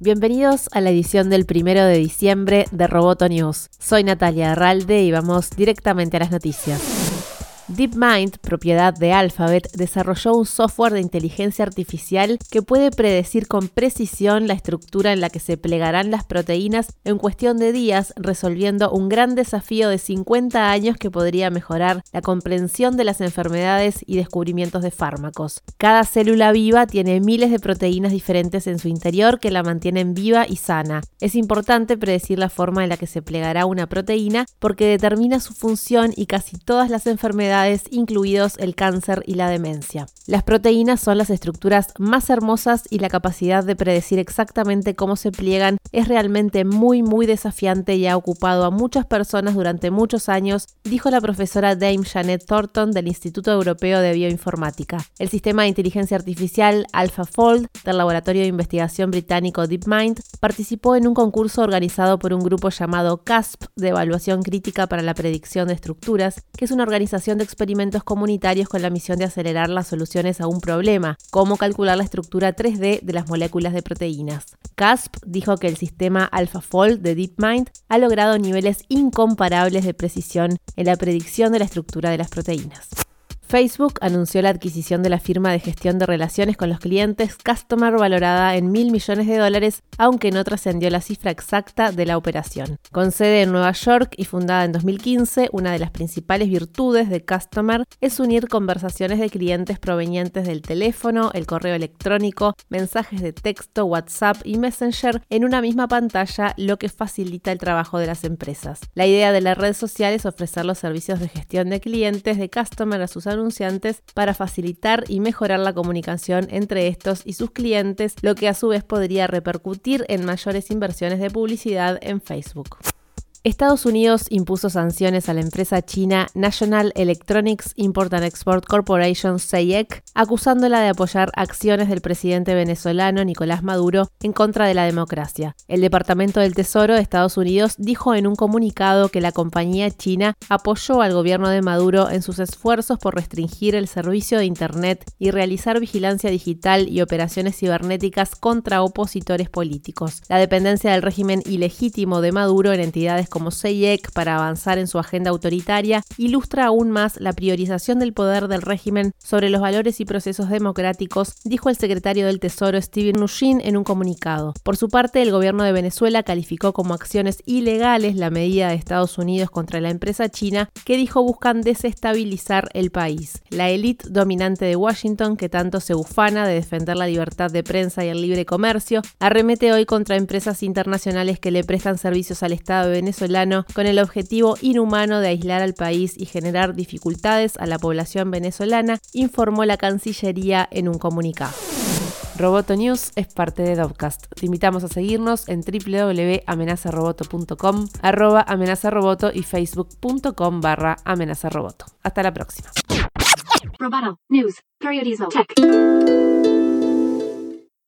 Bienvenidos a la edición del primero de diciembre de Roboto News. Soy Natalia Arralde y vamos directamente a las noticias. DeepMind, propiedad de Alphabet, desarrolló un software de inteligencia artificial que puede predecir con precisión la estructura en la que se plegarán las proteínas en cuestión de días, resolviendo un gran desafío de 50 años que podría mejorar la comprensión de las enfermedades y descubrimientos de fármacos. Cada célula viva tiene miles de proteínas diferentes en su interior que la mantienen viva y sana. Es importante predecir la forma en la que se plegará una proteína porque determina su función y casi todas las enfermedades incluidos el cáncer y la demencia. Las proteínas son las estructuras más hermosas y la capacidad de predecir exactamente cómo se pliegan es realmente muy muy desafiante y ha ocupado a muchas personas durante muchos años, dijo la profesora Dame Janet Thornton del Instituto Europeo de Bioinformática. El sistema de inteligencia artificial AlphaFold del laboratorio de investigación británico DeepMind participó en un concurso organizado por un grupo llamado CASP de evaluación crítica para la predicción de estructuras, que es una organización de experimentos comunitarios con la misión de acelerar las soluciones a un problema, como calcular la estructura 3D de las moléculas de proteínas. CASP dijo que el sistema AlphaFold de DeepMind ha logrado niveles incomparables de precisión en la predicción de la estructura de las proteínas. Facebook anunció la adquisición de la firma de gestión de relaciones con los clientes Customer valorada en mil millones de dólares, aunque no trascendió la cifra exacta de la operación. Con sede en Nueva York y fundada en 2015, una de las principales virtudes de Customer es unir conversaciones de clientes provenientes del teléfono, el correo electrónico, mensajes de texto, WhatsApp y Messenger en una misma pantalla, lo que facilita el trabajo de las empresas. La idea de la red social es ofrecer los servicios de gestión de clientes de Customer a sus anunciantes para facilitar y mejorar la comunicación entre estos y sus clientes, lo que a su vez podría repercutir en mayores inversiones de publicidad en Facebook. Estados Unidos impuso sanciones a la empresa china National Electronics Import and Export Corporation (CEIEC), acusándola de apoyar acciones del presidente venezolano Nicolás Maduro en contra de la democracia. El Departamento del Tesoro de Estados Unidos dijo en un comunicado que la compañía china apoyó al gobierno de Maduro en sus esfuerzos por restringir el servicio de Internet y realizar vigilancia digital y operaciones cibernéticas contra opositores políticos. La dependencia del régimen ilegítimo de Maduro en entidades como CEIEC para avanzar en su agenda autoritaria, ilustra aún más la priorización del poder del régimen sobre los valores y procesos democráticos, dijo el secretario del Tesoro Steven Mnuchin en un comunicado. Por su parte, el gobierno de Venezuela calificó como acciones ilegales la medida de Estados Unidos contra la empresa china que dijo buscan desestabilizar el país. La élite dominante de Washington, que tanto se ufana de defender la libertad de prensa y el libre comercio, arremete hoy contra empresas internacionales que le prestan servicios al Estado de Venezuela con el objetivo inhumano de aislar al país y generar dificultades a la población venezolana, informó la Cancillería en un comunicado. Roboto News es parte de Dovcast. Te invitamos a seguirnos en www.amenazaroboto.com, arroba amenazaroboto y facebook.com barra amenazaroboto. Hasta la próxima. Roboto News, Tech.